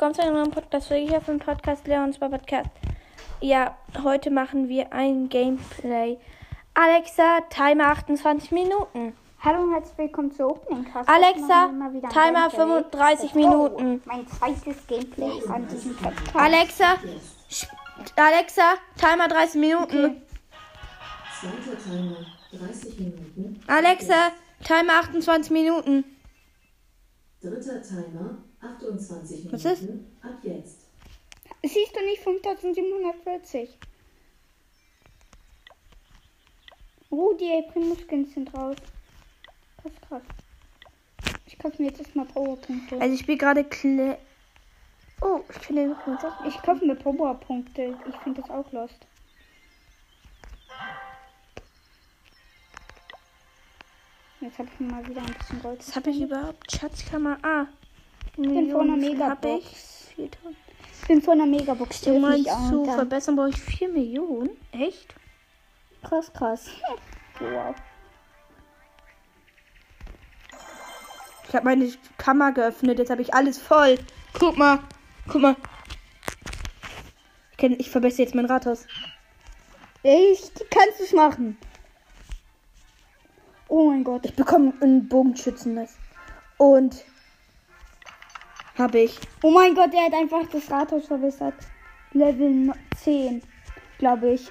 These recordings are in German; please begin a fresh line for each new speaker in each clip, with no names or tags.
willkommen zu einem neuen Podcast. Wir hier auf dem Podcast Leons Podcast. Ja, heute machen wir ein Gameplay. Alexa, Timer 28 Minuten.
Hallo und herzlich willkommen zu Opening Cast.
Alexa, Timer
Gameplay.
35
Oh,
Minuten.
Mein zweites Gameplay an diesem Podcast.
Alexa, Alexa, Timer 30 Minuten.
Zweiter Timer, 30 Minuten.
Alexa, Timer 28 Minuten.
Dritter Timer, 28 Minuten.
Was ist?
Ab jetzt.
Siehst du nicht 5740? Oh, die April Skins sind raus. Krass, krass. Ich kaufe mir jetzt erstmal Powerpunkte.
Also ich spiele gerade Kle... Oh, ich finde.
Ich kaufe mir Powerpunkte. Ich finde das auch lost. Jetzt habe ich mal wieder ein bisschen Gold.
Was habe ich überhaupt? Schatzkammer. Ah.
Bin vor einer Megabox.
ich. 4000.
Ich bin von der Megabox.
Du meinst zu verbessern brauche ich 4 Millionen? Echt?
Krass, krass. Wow.
Ich habe meine Kammer geöffnet, jetzt habe ich alles voll. Guck mal. Guck mal. Ich, kenn, ich verbessere jetzt mein Rathaus.
Ich kannst es machen. Oh mein Gott.
Ich bekomme einen Bogenschützennest. Und habe ich.
Oh mein Gott, der hat einfach das Rathaus verbessert. Level no- 10, glaube ich.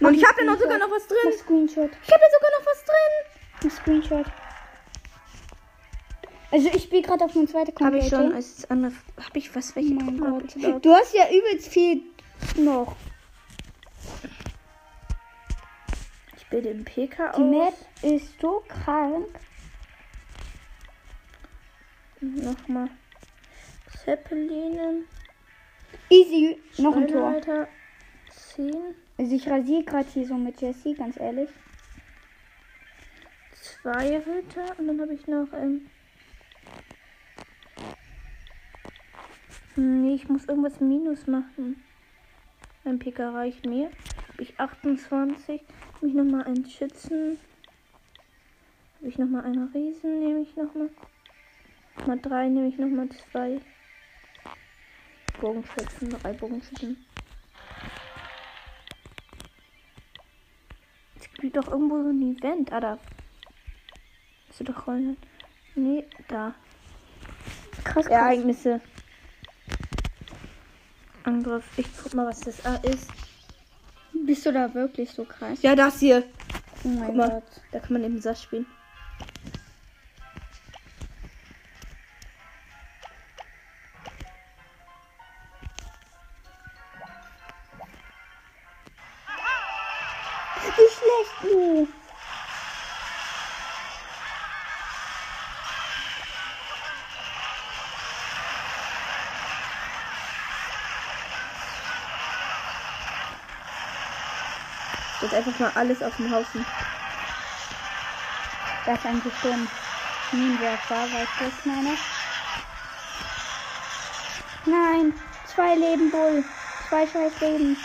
Und ich habe da noch sogar noch was
Ein
drin.
Screenshot.
Ich habe da sogar noch was drin.
Ein Screenshot. Also ich spiele gerade auf meinem zweiten
Habe
Computer.
ich schon als andere. Habe ich was? Welche
Oh mein Gott. Du hast ja übelst viel noch.
Ich bilde im PK
Die
aus.
Map ist so krank.
Nochmal. Zeppelinen.
Easy. Noch ein Tor.
Schweinereiter, 10.
Also ich rasiere gerade hier so mit Jessie, ganz ehrlich.
Zwei Ritter. Und dann habe ich noch. Ähm, nee, ich muss irgendwas Minus machen. Ein PK reicht mir. Habe ich 28. Habe ich nochmal einen Schützen. Habe ich nochmal einen Riesen. Nehme ich nochmal. Mal drei nehme ich nochmal zwei. Bogenschützen. Drei Bogenschützen. Es gibt doch irgendwo so ein Event. Ah, da. Hast du doch Rollen? Nee, da.
Krass.
Ereignisse. Angriff. Ich guck mal, was das A ist.
Bist du da wirklich so krass?
Ja, das hier.
Oh mein. Gott.
Da kann man eben Sass spielen.
Wie schlecht du.
Jetzt einfach mal alles auf dem Haufen.
Das ist eigentlich was ich meine? Nein, zwei Leben, Bull. Zwei scheiß Leben.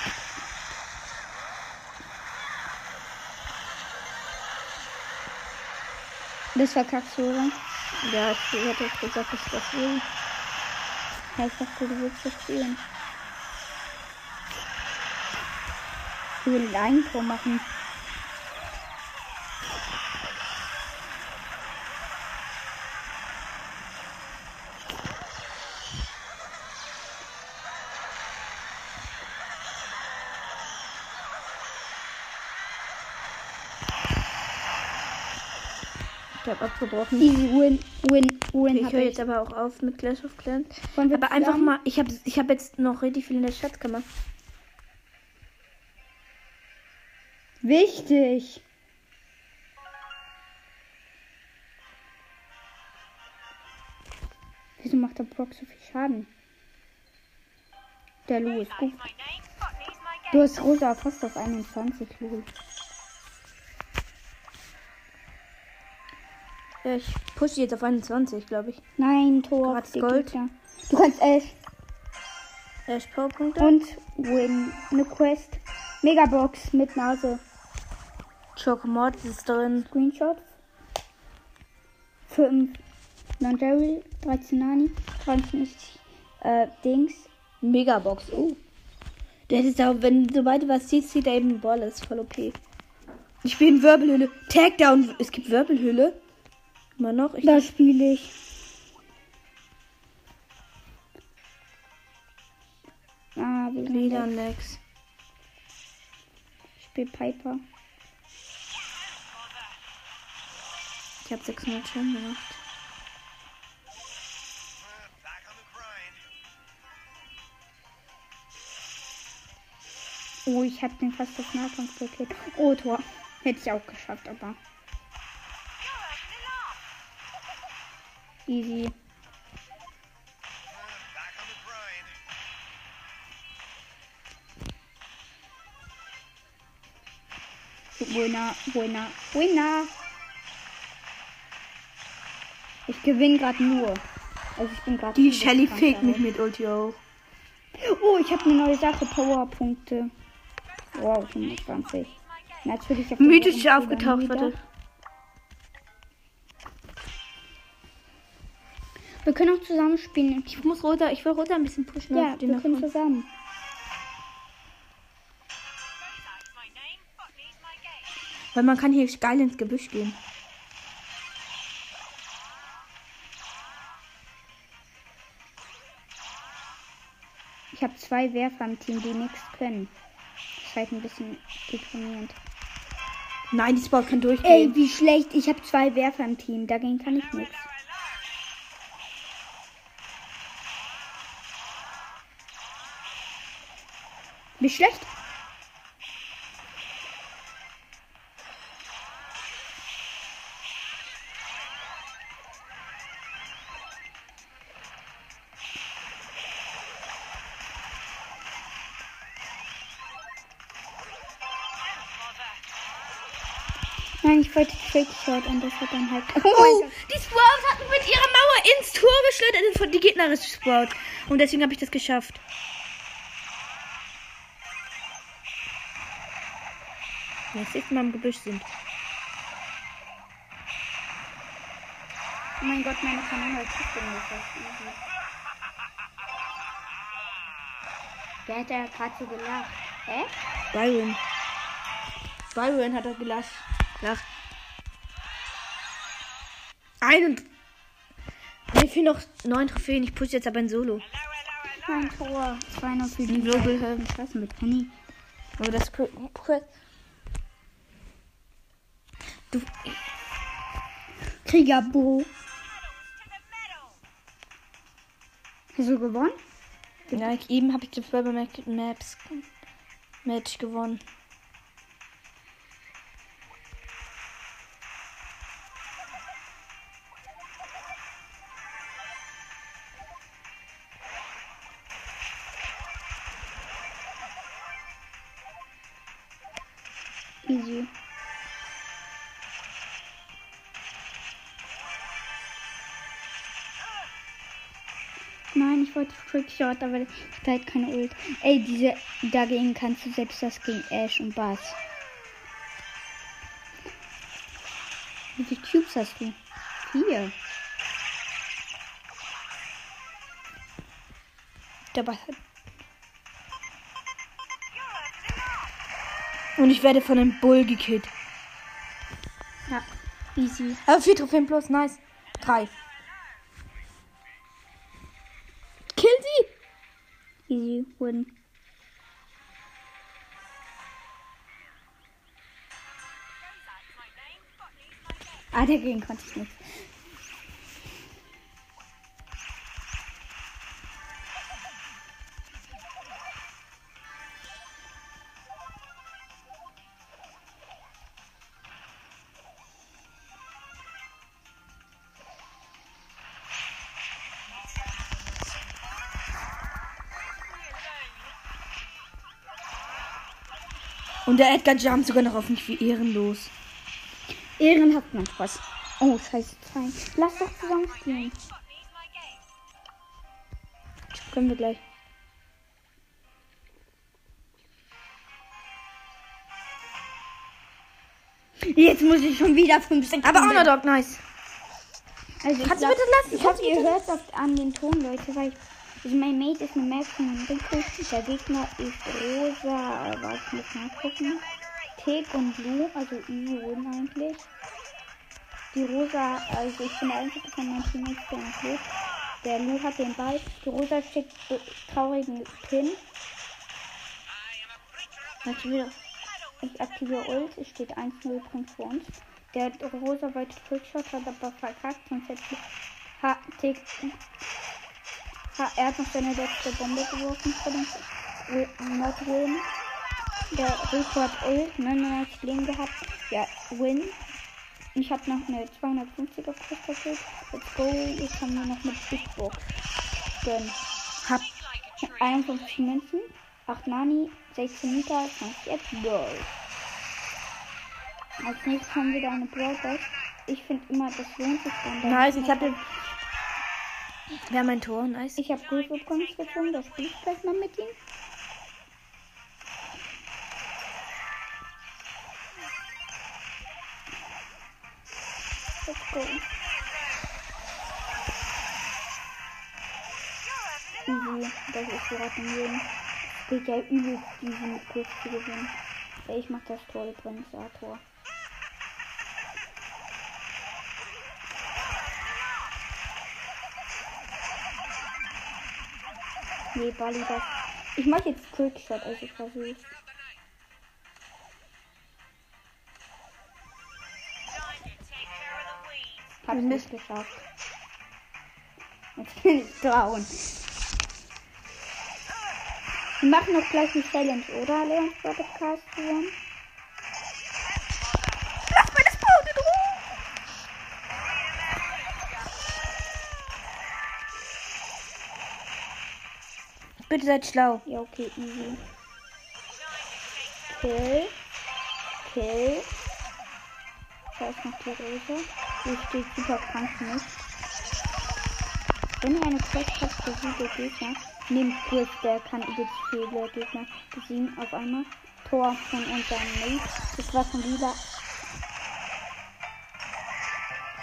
Das verkackst du, oder?
Ja, ich hätte jetzt gesagt, dass das will.
Ja, ich dachte, du willst das spielen. Ich will ein Tor machen.
Ich habe abgebrochen.
Easy win, win, win.
Ich höre jetzt aber auch auf mit Clash of Clans. Aber einfach mal, ich habe ich hab jetzt noch richtig viel in der Schatzkammer.
Wichtig. Wieso macht der Brock so viel Schaden? Der Lu ist gut. Du hast rosa fast auf 21, Lu.
Ja, ich pushe jetzt auf 21, glaube ich.
Nein, Tor.
Gratis Gold.
Gegner. Du kannst Ash
Erst Powerpunkte.
und Win. Eine Quest. Megabox mit Nase.
Chocomod ist drin.
Screenshot. 5 Non-Jerry, 13 Nani, 23 Äh, Dings.
Megabox. Oh. Der ist auch, wenn sobald du was siehst, sieht er eben Ball. Das ist voll OP. Ich spiele in Wirbelhöhle. Tagdown. Es gibt Wirbelhöhle. Immer noch. Ich
Da spiele ich. Ah,
wieder. Lex.
Ich spiele Piper.
Ich habe 600 Schaden gemacht.
Oh, ich habe den fast auf Nahkampf gekillt. Oh, Tor. Hätte ich auch geschafft, aber. Easy. Winner, winner, winner. Ich gewinne gerade nur. Also ich bin gerade.
Die Shelly fegt mich mit Ulti auch.
Oh, ich habe eine neue Sache. Powerpunkte. Wow, 25. Natürlich. auf
Mythisch aufgetaucht, warte.
Wir können auch zusammen spielen.
Ich muss runter, ich will runter ein bisschen pushen.
Ja, wir können
davon.
zusammen.
Weil man kann hier geil ins Gebüsch gehen.
Ich habe zwei Werfer im Team, die nichts können. Das ist halt ein bisschen deprimierend.
Nein, die Spot kann durchgehen.
Ey, wie schlecht. Ich habe zwei Werfer im Team. Dagegen kann ich nichts. Wie schlecht? Nein, ich wollte Fake Shot und das hat dann halt. Oh,
Oh, die Sprout hat mit ihrer Mauer ins Tor geschleudert. von die gegnerische Sprout. Und deswegen habe ich das geschafft. Wir das nächste Mal im Gebüsch sind.
Oh mein Gott, meine Kanone hat trotzdem geschossen. Wer hat da gerade so gelacht? Hä?
Byron. Byron hat er gelacht. Gelacht. Ein und. Mir fehlen noch neun Trophäen. Ich pushe jetzt aber ein Solo.
Mein Tor. 200 für die
Global.
Klasse mit Penny.
Aber das. Du,
Kriegerbo. Hast du gewonnen?
ja, ich, eben habe ich Rebel Mac- Maps Match gewonnen.
Easy. Wollte Trickshot, aber ich hatte halt keine Ult. Ey, diese dagegen kannst du selbst das gegen Ash und Bass. Wie viele Cubes hast du? Vier.
Der Ball hat. Und ich werde von einem Bull gekillt.
Ja, easy.
Aber vier Trophäen plus, nice. Drei.
Ah, dagegen konnte ich nicht.
Und der Edgar jumpt sogar noch auf mich wie ehrenlos.
Ehrenhaft, mein Spaß. Oh, scheiße, zwei. Lass doch zusammen spielen.
Können wir gleich.
Jetzt muss ich schon wieder 5 Sekunden.
Aber Honor Dog, nice.
Also ich
Kannst du bitte lassen?
Ich hoffe, ihr hört oft an den Ton, Leute, weil ich Also mein Mate ist eine Map von Rico. Der Gegner ist rosa. Warte, ich muss nachgucken. Tick und Blue, also easy win eigentlich. Die rosa, also ich bin der einzige von meinem Team, der noch lebt. Der Lu hat den Ball. Die rosa schickt traurigen Pin.
Wieder.
Ich aktiviere Ult. Es steht 1-0 Punkt für uns. Der rosa wollte Trickshot, hat aber verkackt. Sonst hätte. Ha, Tick. Ha, er hat noch seine letzte Bombe geworfen für den Win. Der Rico hat Ult, 99 Leben gehabt. Ja, Win. Ich habe noch eine 250er Kiste. Let's go. Jetzt haben wir noch mit Big Box. Gönn.
Hab.
51 Münzen, 8 Nani, 16 Mika, 20 App, Gold. Als nächstes haben wir da eine Brawl. Ich finde immer, das lohnt sich dann. da-
Nice, ich hab den. Wer mein Tor? Nice.
Ich habe Griff übrigens gefunden, das spiele ich gleich mal mit ihm. Easy, das ist gerade im Leben. Geht ja übel, diesen Kurs zu gewinnen. Ich mach das Tor übrigens, ja, Tor. Nee, Bali, das. Ich mach jetzt Quickshot, also ich versuch's. Hab's nicht geschafft. Jetzt bin ich down. Wir machen noch gleich die Challenge, oder? Leons Podcast gewonnen.
Lass das Boot in Ruhe! Bitte seid schlau.
Ja, okay, easy. Kill. Kill. Da ist noch die Rose. Die steht super krank mich. Wenn ihr eine Quest habt viele Gegner, nehmt Griff, der kann übelst viele Gegner besiegen auf einmal. Tor von unserem Mate. Das war schon wieder.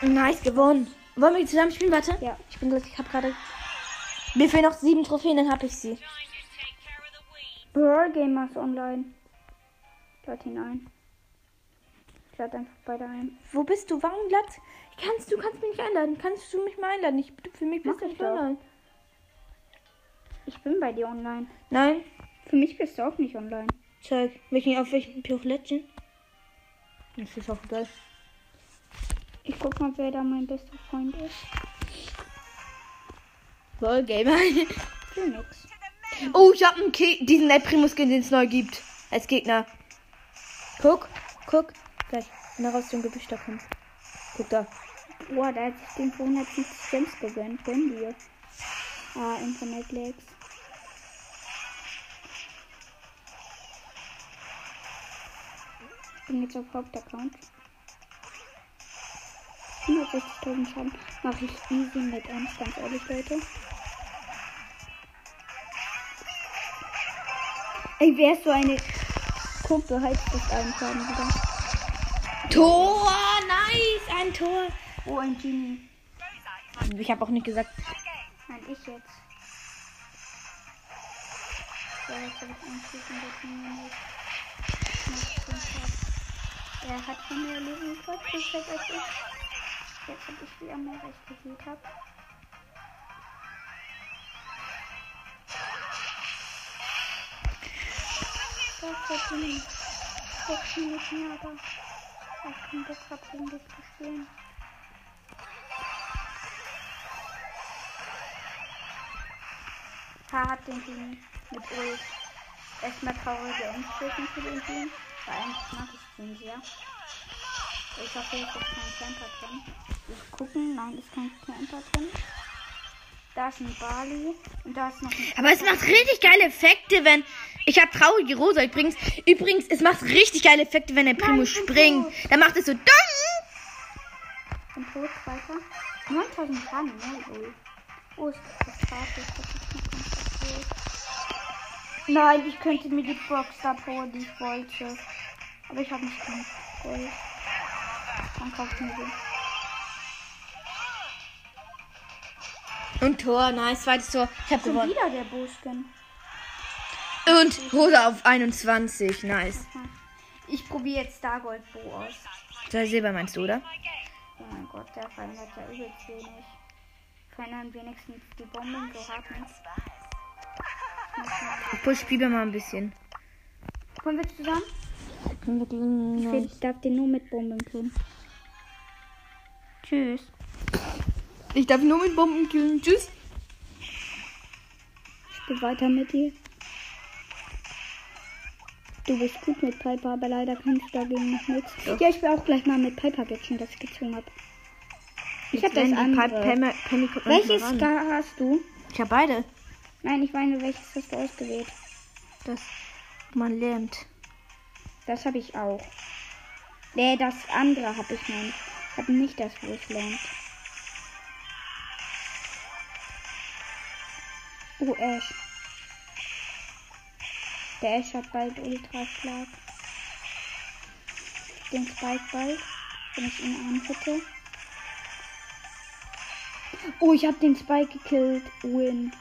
Nice, gewonnen. Wollen wir zusammen spielen? Warte.
Ja.
Ich bin gleich, ich hab gerade. Mir fehlen noch sieben Trophäen, dann hab ich sie.
Brawl Gamers Online. Lad ihn ein. Ich lade einfach beide ein.
Wo bist du? Warum glatt? Kannst du kannst mich nicht einladen? Kannst du mich mal einladen? Ich, für mich bist
Mach
du
ich
nicht online.
Ich bin bei dir online.
Nein.
Für mich bist du auch nicht online.
Zeig. Welchen, auf welchen Legend? Das ist auch geil.
Ich guck mal, wer da mein bester Freund ist.
Voll Gamer.
Für nix.
Oh, ich hab einen Ki diesen El Primo Skin, den es neu gibt. Als Gegner. Guck, guck. Gleich, wenn er aus dem Gebüsch da kommt. Guck da.
Boah, da hat sich den für 150 Gems gegönnt. Gönn dir. Ah, Internet Lags. Ich bin jetzt auf Hauptaccount. 160.000 Schaden mache ich easy mit uns, ganz ehrlich, Leute. Ey, wer ist so eine Kuppe? Heißt das einen Schaden wieder?
Tor, nice, ein Tor.
Oh, ein Genie.
Ich habe auch nicht gesagt.
Nein, ich jetzt. So, jetzt habe ich das nicht. Macht den Tag. Er hat schon mehr Leben das ist als ich. Jetzt habe ich wieder mehr, als ich gefühlt habe. Das wird Genie. Sechs Minuten, aber ich das gerade gegen dich zu spielen. Haar hat den Team mit Ult. Erstmal traurige Endstufen für den Team. Weil eigentlich mag ich den sehr. Ich hoffe, jetzt ist kein Camper drin. Ich gucken. Nein, ist kein Camper drin. Da ist ein Bali. Und da ist noch ein.
Aber es macht richtig geile Effekte, wenn. Ich habe traurige Rosa übrigens. Übrigens, es macht richtig geile Effekte, wenn der Primo
ich bin
springt.
tot.
Dann macht es so. Dong!
Ein Tod weiter. 9000 Schaden, ne? Oh, ist das Karte. Das ist noch ganz kaputt. Nein, ich könnte mir die Box abholen, die ich wollte. Aber ich habe nicht genug Gold. Dann kaufe ich mir den.
Und Tor, nice, zweites Tor. Ich habe
Schon
gewonnen.
wieder der Bo-Skin.
Und Hose auf 21, nice.
Ich probiere jetzt Stargold Bo aus.
Zwei Silber meinst du, oder?
Oh mein Gott, der verändert ja übelst wenig. Verändern wenigstens die Bomben so nicht.
Ich push Biber mal ein bisschen.
Wollen wir zusammen?
Können wir gegen-
Ich will- darf den nur mit Bomben tun. Tschüss.
Ich darf nur mit Bomben killen. Tschüss.
Ich spiele weiter mit dir. Du bist gut mit Piper, aber leider kannst du dagegen noch nichts. Ja, ich will auch gleich mal mit Piper catchen, das ich gezwungen habe. Ich habe das andere.
Penny, Penny kommt
Welches. Scar hast du?
Ich habe beide.
Nein, ich meine, welches hast du ausgewählt?
Das man lähmt.
Das habe ich auch. Nee, das andere habe ich noch nicht. Ich habe nicht das, wo ich lernt. Oh, Ash. Der Ash hat bald Ultraschlag. Den Spike bald, wenn ich ihn anhitte. Oh, ich habe den Spike gekillt. Win.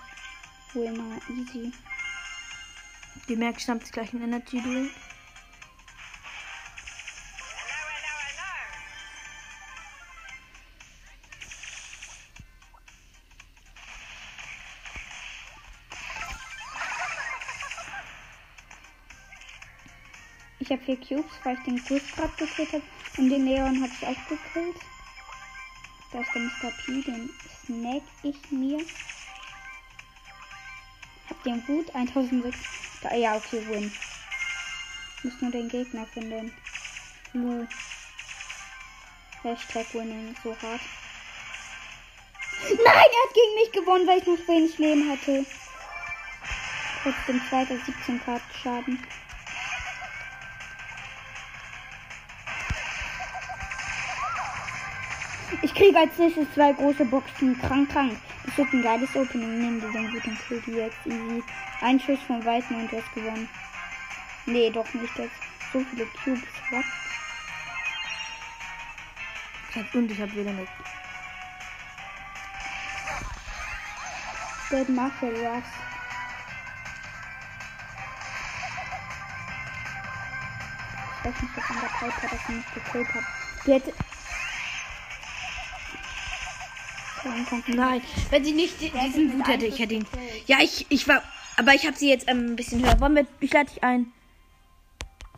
Winner, easy.
Die Merk sich gleich ein Energy Duel.
Vier Cubes, weil ich den Quiz gerade gekillt habe. Und den Leon habe ich auch gekillt. Da ist der Mr. P, den snack ich mir. Hab den Hut, 1006. Da, ja, okay, win. Muss nur den Gegner finden. Lu. Hashtag winning, so hart. Nein, er hat gegen mich gewonnen, weil ich noch wenig Leben hatte. Trotzdem zweiter 17 Grad Schaden. Kriege als nächstes zwei große Boxen. Krank, krank. Das wird ein geiles Opening. Nimm dir den guten Kill die jetzt easy. Ein Schuss von Weitem und du hast gewonnen. Nee, doch nicht jetzt. So viele Cubes. What?
Und ich habe wieder mit.
Dead Marshall Rush. Ich weiß nicht, was an der Piper das nicht gekillt hat. Die hätte.
Nein, wenn sie nicht di- diesen Wut hätte, ich hätte ihn. Ja, ich, ich war. Aber ich habe sie jetzt ähm, ein bisschen höher. Wollen wir, ich lade dich ein.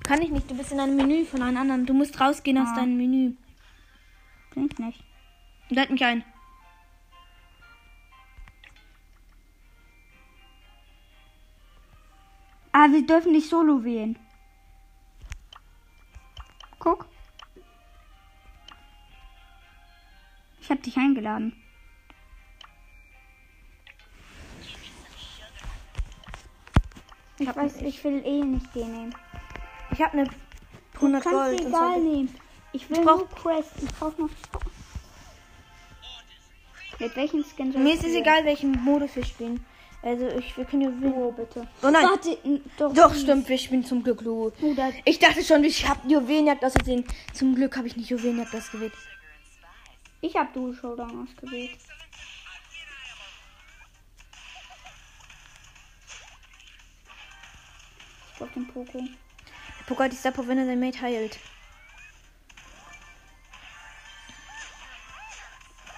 Kann ich nicht, du bist in einem Menü von einem anderen. Du musst rausgehen aus
Ah.
deinem Menü.
Klingt nicht.
Lad mich ein.
Ah, wir dürfen nicht solo wählen. Guck. Ich hab dich eingeladen. Ich weiß, ich will eh nicht den nehmen.
Ich habe eine 100
du kannst
Gold.
egal nehmen. Ich will
brauch-
nur Quest. Ich brauch noch. Mit welchen Skin soll
Mir
ich
ist es egal, welchen Modus wir spielen. Also, ich, wir können ja wählen.
Oh, bitte.
Oh nein.
Warte, doch.
Doch, stimmt, wir spielen zum Glück.
Oh, da,
Ich dachte schon, ich habe Juwelenjagd ausgesehen. Zum Glück habe ich nicht Juwelenjagd ausgewählt.
ich hab Dual Showdown ausgewählt. Ich brauch den Poco.
Der Pokal ist Sapo, wenn er sein Mate heilt.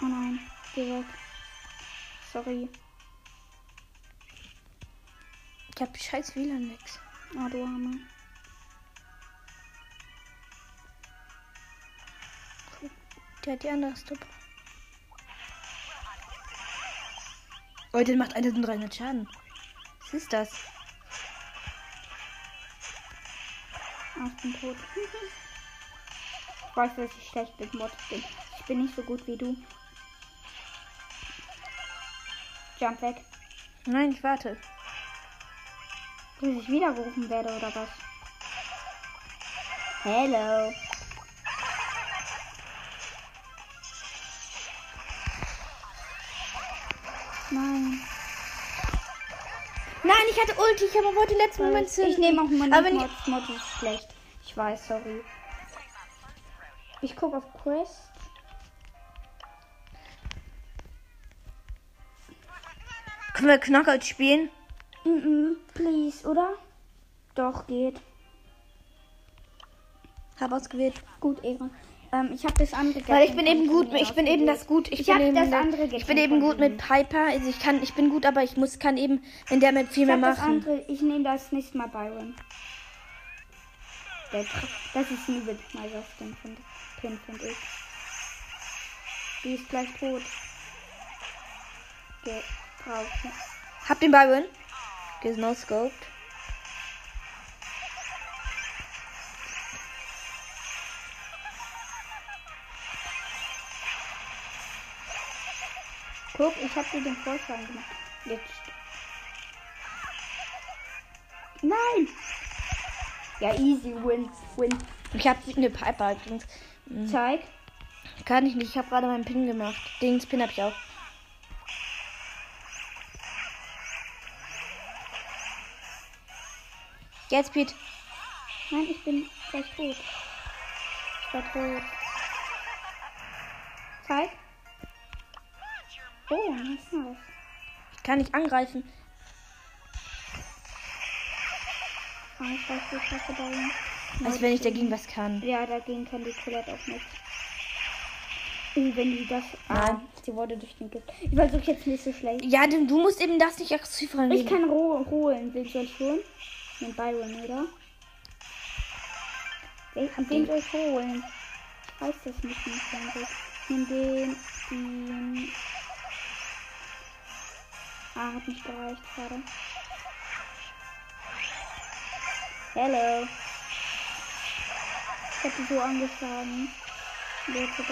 Oh nein, geh weg. Sorry.
Ich habe scheiß WLAN-Lex.
Oh, du Arme.
Der hat die andere. Oh, der macht 1300 Schaden. Was ist das?
Ah, ich bin tot. ich weiß, dass ich schlecht mit Mods bin. Ich bin nicht so gut wie du. Jump weg.
Nein, ich warte.
Bis ich wiedergerufen werde oder was? Hello. Nein.
Nein, ich hatte Ulti, ich aber wollte letzten Moment
Ich nehme auch mal
Aber
Mods. Mods ist schlecht. Ich weiß, sorry. Ich gucke auf Quest.
Können wir Knockout spielen?
Mhm, please, oder? Doch, geht.
Hab ausgewählt.
Gut, Ehre. Ähm, ich habe das andere
Weil ich bin eben gut, ich bin eben das gut, ich,
Ich
bin eben
das
der-
andere
ich bin eben gut mit. Piper, also ich kann, ich bin gut, aber ich muss, kann eben, wenn der mit viel
Ich,
mehr
das andere, ich nehme das nächste Mal Byron. Das ist ein übel finde Pin, finde ich. Die ist gleich tot. Ge drauf.
Hab den Byron. Gesno-scoped.
Guck, ich habe dir den Vorschlag gemacht. Jetzt. Nein! Ja, easy, win, win.
Ich hab eine Piper übrigens.
Zeig.
Kann ich nicht, ich habe gerade meinen Pin gemacht. Den Pin hab ich auch. Jetzt, Pete.
Nein, ich bin gleich tot. Ich war tot. Zeig. Oh, nice.
Ich kann nicht angreifen.
Ich weiß, ich hasse da hin.
Als wenn ich dagegen was kann.
Ja, dagegen kann die Colette auch nicht. Uh, wenn die das. Ah, sie wurde durch den Gift. Ich versuche jetzt nicht so schlecht.
Ja, du du musst eben das nicht aggressiv
Ich
rangehen.
kann ro holen. Wen soll ich holen? Den Byron, oder? Wen, wen soll ich holen? Ich weiß das nicht mehr. Freunde. Ich nehm den, den. Ah, hat nicht gereicht gerade. Hello. Ich hab die so angeschlagen. Und Jetzt wird.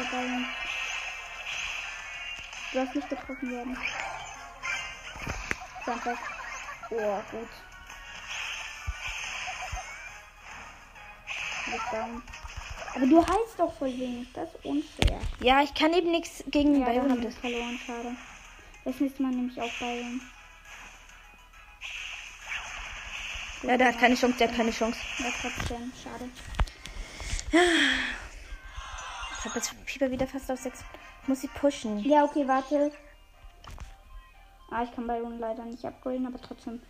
Du hast nicht getroffen werden. Danke. Oh, gut. Aber du heißt doch voll wenig. Das ist unfair.
Ja, ich kann eben nichts gegen
Ja,
Byron.
haben wir verloren. Schade. Das nächste Mal nehme ich auch Byron.
Ja, der hat keine Chance, der hat keine Chance.
Ja, trotzdem. Schade.
Ich habe jetzt Fieber wieder fast auf 6. Muss sie pushen.
Ja, okay, warte. Ah, ich kann Byron leider nicht upgraden, aber trotzdem.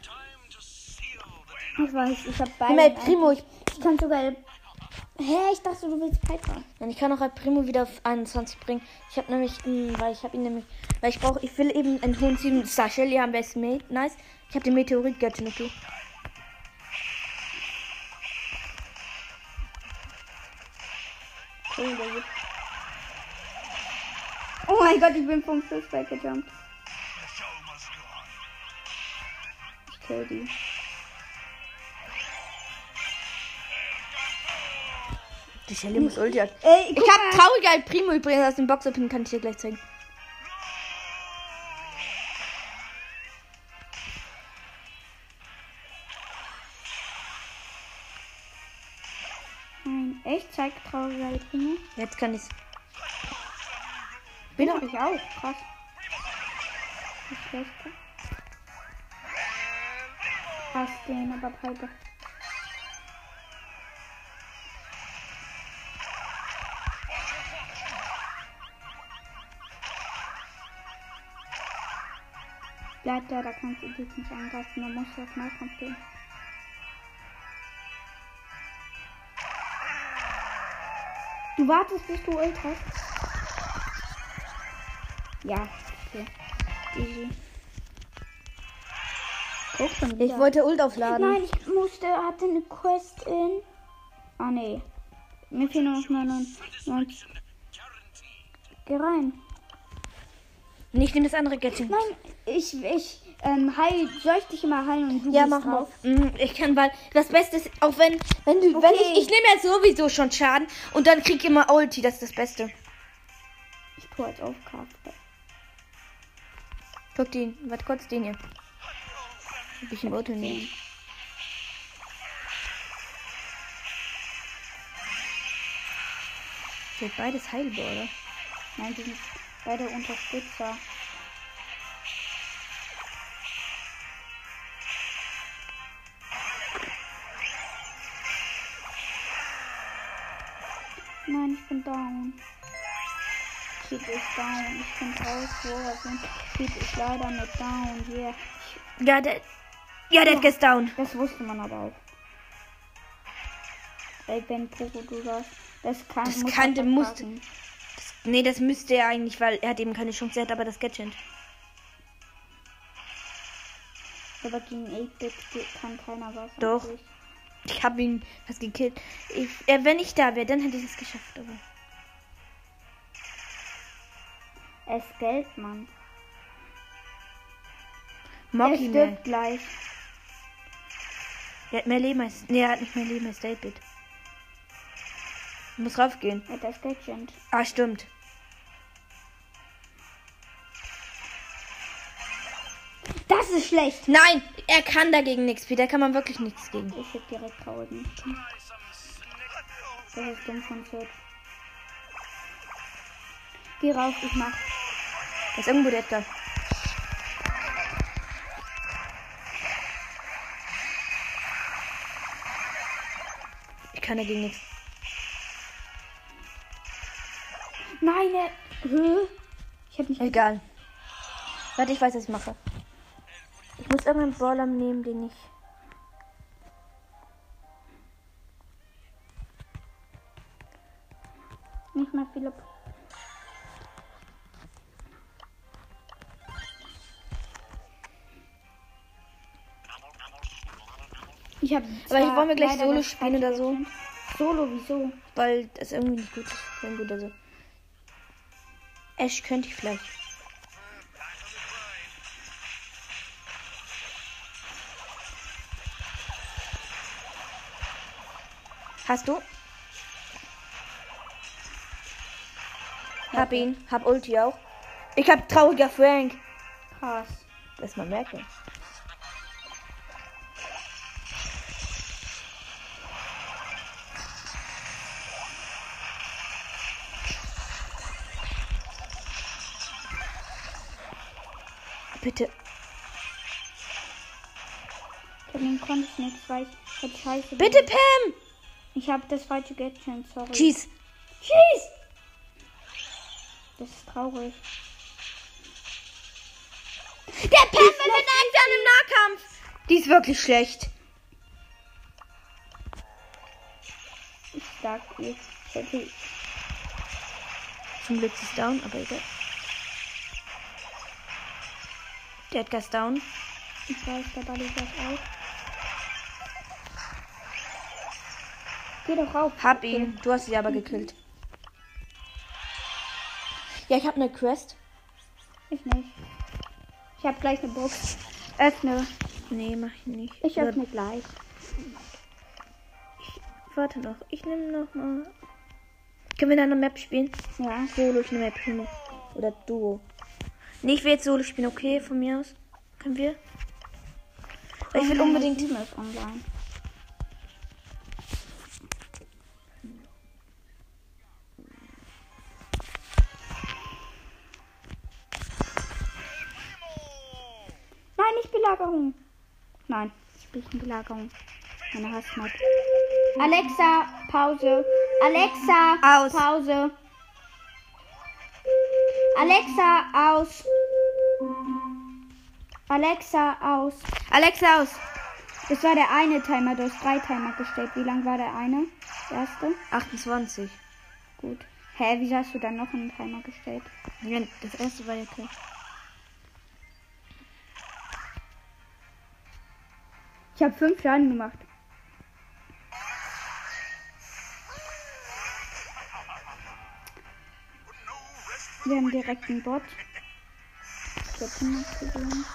Ich weiß, ich habe Byron.
mal Primo. Ich,
Ich kann sogar. Hä, ich dachte, du willst Piper.
Nein, ich kann auch El Primo wieder auf 21 bringen. Ich habe nämlich, mh, weil ich habe ihn nämlich, weil ich brauche, ich will eben einen hohen 7 Star Shelly haben, besten Mate. Nice. Ich habe den Meteorit Gadget
Oh mein Gott, ich bin vom Fluss weggejumpt. Ich kill die.
Die Shelly muss Ulti.
Ey,
Ich habe
mal.
El Primo übrigens aus dem Boxopen, kann ich dir gleich zeigen.
Nein, echt? Zeig traurige Dinge.
Jetzt kann ich's.
Bin ich auch. Krass. Das Schlechte. Hass den, aber Piper. Bleib da, da kannst du dich nicht angreifen. Da musst du auf Nahkampf Du wartest, bis du Ult hast. Ja, okay. Easy. Guck schon wieder.
Ich wollte Ult aufladen.
Nein, ich musste, hatte eine Quest in. Ah, nee. Mir fehlen noch 99. Geh rein.
Ich nehme das andere Gadget.
Nein, ich, ich, ähm, heil, soll ich dich immer heilen und du
Ja, mach mal.
drauf?
Mhm, Ich kann, weil das Beste ist, auch wenn, wenn du, wenn
Okay.
ich, ich nehme jetzt sowieso schon Schaden und dann krieg ich immer Ulti, das ist das Beste.
Ich tue jetzt auf Karte.
Guck den, warte kurz den hier. Hab ich im Auto nehmen. Sind beides heilbar, oder?
Nein, die sind beide Unterstützer. Nein, ich bin down. Pete ist down. Ich bin raus, wo. Pete ist leider mit down. Yeah.
Ja, der. Ja, der hat gestaunt.
Das wusste man aber auch. Ey, wenn Poco du das. Das kann.
Das
muss
kannte- musste-
verpassen.
Nee, das müsste er eigentlich, weil er hat eben keine Chance. Er hat aber das Gadget.
Aber gegen 8-Bit kann keiner was.
Doch.
eigentlich.
Ich habe ihn fast gekillt. Ich, äh, wenn ich da wäre, dann hätte ich es geschafft. Aber
Er ist Geld, Mann. Er
Mocky mehr.
stirbt gleich.
Er hat mehr Leben als. Nee, er hat nicht mehr Leben als David. Muss raufgehen.
Er hat das Gadget.
Ah, stimmt.
Das ist schlecht.
Nein, er kann dagegen nichts, Peter. Da kann man wirklich nichts gegen.
Ich hätte direkt traurigen. Das ist dumm von Fürth. Geh rauf, ich mach.
Da ist irgendwo der Edgar. Ich kann dagegen nichts.
Nein, er. Ich hab nicht.
Egal. Warte, ich weiß, was ich mache. Ich muss irgendeinen Brawler nehmen, den ich.
Nicht mehr viele. Ich hab.
Aber hier wollen wir gleich Solo spielen oder so.
Solo, wieso?
Weil das irgendwie nicht gut ist. Wenn gut also. Ash könnte ich vielleicht. Hast du? Hab ihn. Hab Ulti auch. Ich hab trauriger Frank.
Krass.
Lass mal merken. Bitte.
Von konnte ich nichts, weil ich.
Bitte, Pam!
Ich hab das falsche Gadget, sorry.
Cheese.
Schieß! Das ist traurig.
Der Pam wird einfach im Nahkampf. Die ist wirklich schlecht.
Ich sag ihr.
Zum Glück ist down, aber egal. Der Edgar ist down.
Ich weiß, der Ball ist auch. Geh doch rauf.
Hab ihn. Du hast sie aber gekillt. Ja, ich habe eine Quest.
Ich nicht. Ich hab gleich eine Box. Öffne.
Nee, mach ich nicht.
Ich öffne gleich.
Warte noch. Ich nehme noch mal. Können wir dann eine Map spielen?
Ja.
Solo, ich nehme Primo. Oder Duo. Nee, ich will jetzt Solo spielen, okay? Von mir aus. Können wir? Weil ich will unbedingt.
Team ist online. Belagerung. Nein, ich bin nicht Belagerung. Meine Hassmod. Alexa, Pause. Alexa,
Aus.
Pause. Alexa, aus. Alexa, aus.
Alexa aus.
Das war der eine Timer, du hast drei Timer gestellt. Wie lang war der eine? Der erste?
28.
Gut. Hä, wieso hast du dann noch einen Timer gestellt?
Das erste war ja klar.
Ich habe fünf Schaden gemacht. Wir haben direkt einen Bot. Ich hab 100 gewonnen.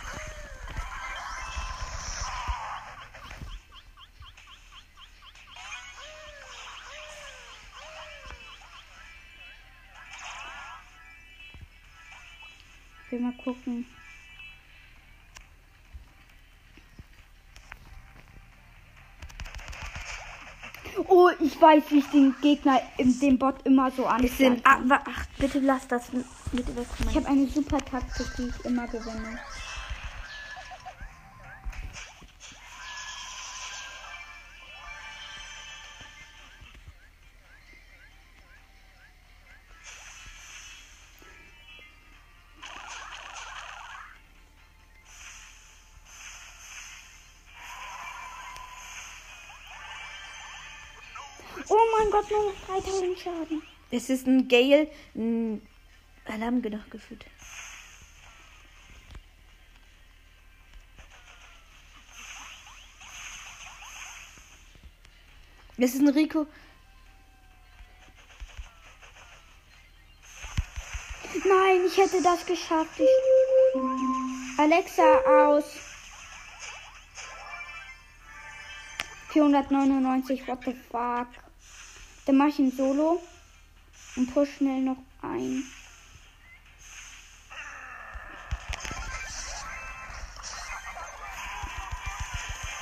Ich will mal gucken. Oh, ich weiß, wie ich den Gegner in dem Bot immer so.
Ah, wa- ach, bitte lass das. Bitte was
Ich habe eine super Taktik, die ich immer gewinne. Nur noch 3000 Schaden.
Es ist ein Gale, ein Alarm gedacht gefühlt. Es ist ein Rico.
Nein, ich hätte das geschafft. Ich... Alexa aus. 499, what the fuck. Dann mach ich ein Solo und push schnell noch ein.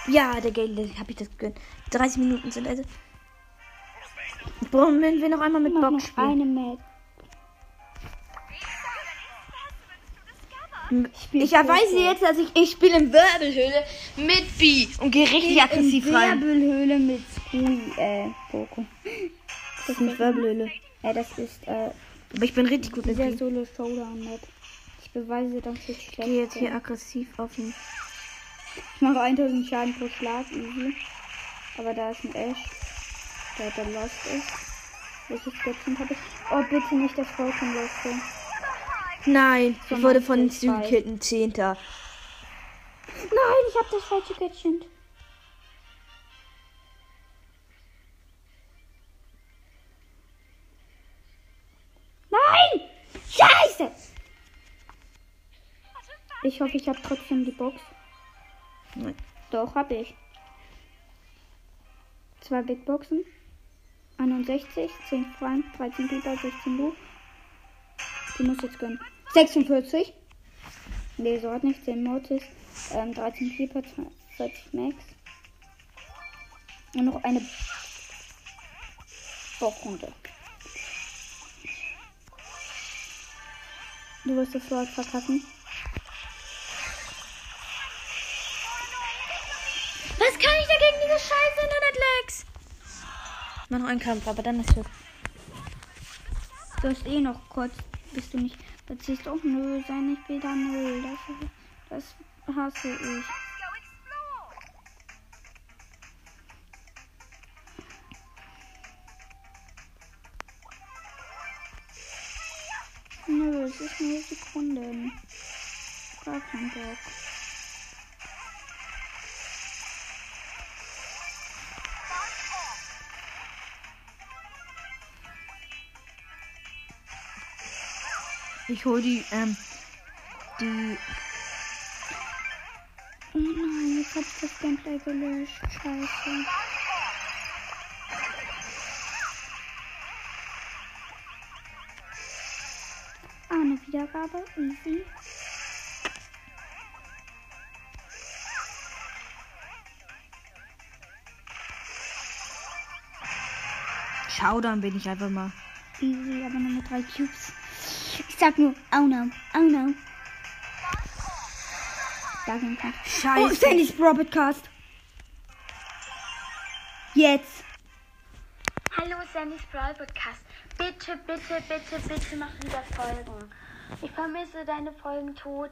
Ja, der Gale, habe ich das gegönnt. 30 Minuten sind also. Brauchen wir noch einmal mit Box spielen.
eine Map.
Ich erweise jetzt, dass ich, ich spiele in Wirbelhöhle mit B und gehe richtig aggressiv
in
rein.
Wirbelhöhle mit Squee, äh, Poco.
Das ist nicht Wirbelhöhle.
Ja, das ist, äh,
Aber ich bin richtig gut mit
der. Solo Showdown Map. Ich beweise, dass ich
Ich gehe jetzt hier aggressiv auf den.
Ich mache 1000 Schaden pro Schlag, easy. Aber da ist ein Ash, der der Lost ist. Welches Götzchen habe ich? Oh, bitte nicht das Broken Lost.
Nein, ich wurde von den
zwei.
Zugekillten Zehnter.
Nein, ich habe das falsche Götzchen. Ich hoffe, ich habe trotzdem die Box.
Nein.
Doch, habe ich. Zwei Big Boxen. 61, 10 Frank, 13 Pieper, 16 Lu. Die muss jetzt gönnen. 46. Nee, so hat nicht. 10 Mortis. Ähm, 13 Pieper, 20 Max. Und noch eine Bockrunde. Du wirst das Wort verkacken.
Mach noch einen Kampf, aber dann ist es.
Du hast eh noch kurz, bist du nicht. Da ziehst du auch nö, sei nicht wieder nö. Das, das hasse ich. Nö, es ist nur Sekunden. Gar kein Bock.
Ich hol die, ähm, die.
Oh nein, jetzt hab ich das Gameplay gelöscht. Scheiße. Ah, eine Wiedergabe. Easy.
Schau, dann bin ich einfach mal.
Easy, aber nur mit drei Cubes. Ich sag nur, oh no, oh no. Da ging kein. Oh,
Scheiße.
Sandys Broadcast. Jetzt.
Hallo Sandys Brawl Podcast. Bitte, bitte, bitte, bitte mach wieder Folgen. Ich vermisse deine Folgen total.